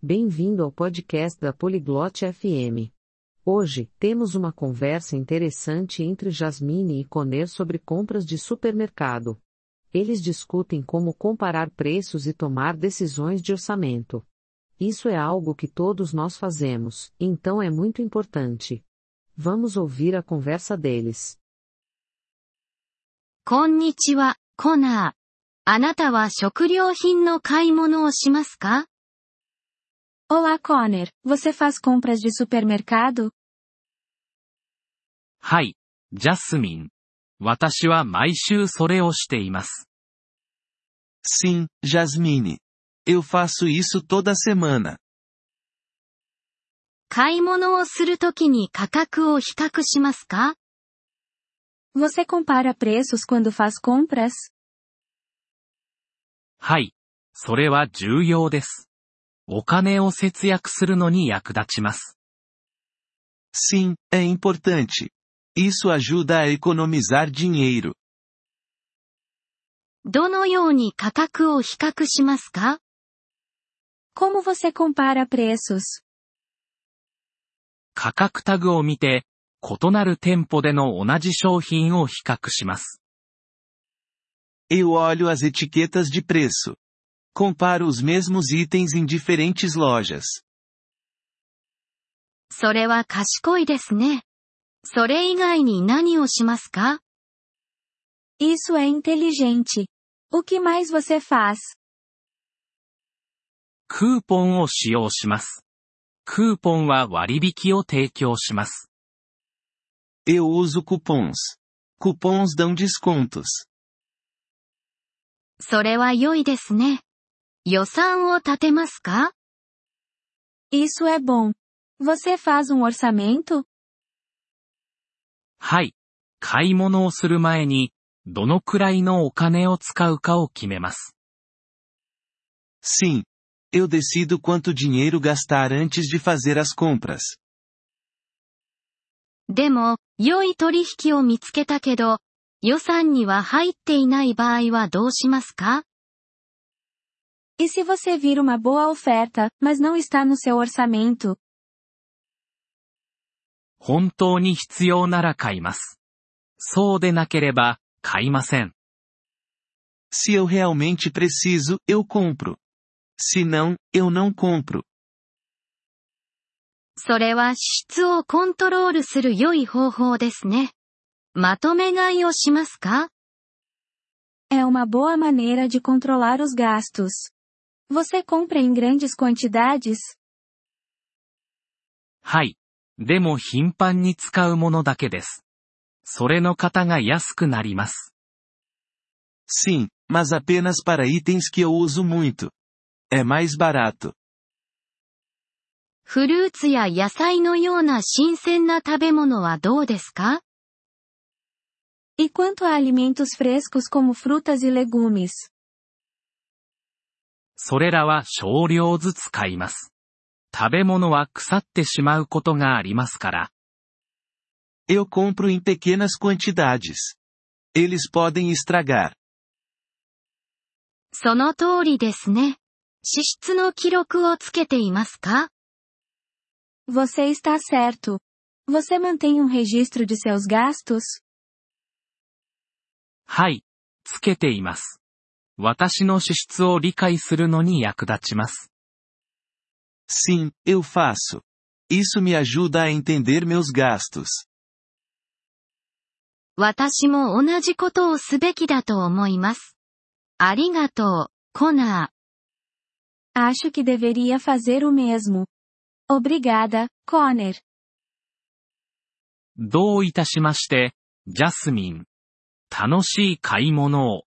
Bem-vindo ao podcast da Poliglote FM. Hoje, temos uma conversa interessante entre Jasmine e Conner sobre compras de supermercado. Eles discutem como comparar preços e tomar decisões de orçamento. Isso é algo que todos nós fazemos, então é muito importante. Vamos ouvir a conversa deles. こんにちは、コナー。あなたは食料品の買い物をしますか Olá Conner, você faz compras de supermercado? はい、ジャスミン。私は毎週それをしています。Sim, Jasmine. Eu faço isso toda semana. 買い物をするときに価格を比較しますか Você compara preços quando faz compras? はい、それは重要です。お金を節約するのに役立ちます。Sim, é importante. Isso ajuda a economizar dinheiro. どのように価格を比較しますか Como você compara preços? 価格タグを見て、異なる店舗での同じ商品を比較します。Eu olho as etiquetas de preço. Comparo os mesmos itens em diferentes lojas. それは賢いですね。それ以外に何をしますか Isso é inteligente. O que mais você faz? クーポンを使用します。クーポンは割引を提供します。 Eu uso cupons. Cupons dão descontos. それは良いですね。 予算を立てますか Isso é bom. Você faz um orçamento? はい。買い物をする前に、どのくらいのお金を使うかを決めます。Sim. Eu decido quanto dinheiro gastar antes de fazer as compras. でも、良い取引を見つけたけど、予算には入っていない場合はどうしますか E se você vir uma boa oferta, mas não está no seu orçamento? 本当に必要なら買います。そうでなければ、買いません。 Se eu realmente preciso, eu compro. Se não, eu não compro. それは支出をコントロールする良い方法ですね。まとめ買いをしますか É uma boa maneira de controlar os gastos. Você compra em grandes quantidades? はい。でも頻繁に使うものだけです。それの方が安くなります。 Sim, mas apenas para itens que eu uso muito. É mais barato. フルーツや野菜のような新鮮な食べ物はどうですか E quanto a alimentos frescos como frutas e legumes? それらは少量ずつ買います。食べ物は腐ってしまうことがありますから。Eu compro em pequenas quantidades. Eles podem estragar. その通りですね。支出の記録をつけていますか Você está certo. Você mantém um registro de seus gastos? はい。つけています。私の支出を理解するのに役立ちます。Sim, eu faço. Isso me ajuda a entender meus gastos. 私も同じことをすべきだと思います。ありがとう、コナ Acho que deveria fazer o mesmo. Obrigada, Conner. どういたしまして、ジャスミン。楽しい買い物を。